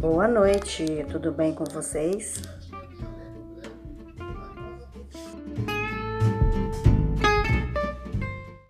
Boa noite, tudo bem com vocês?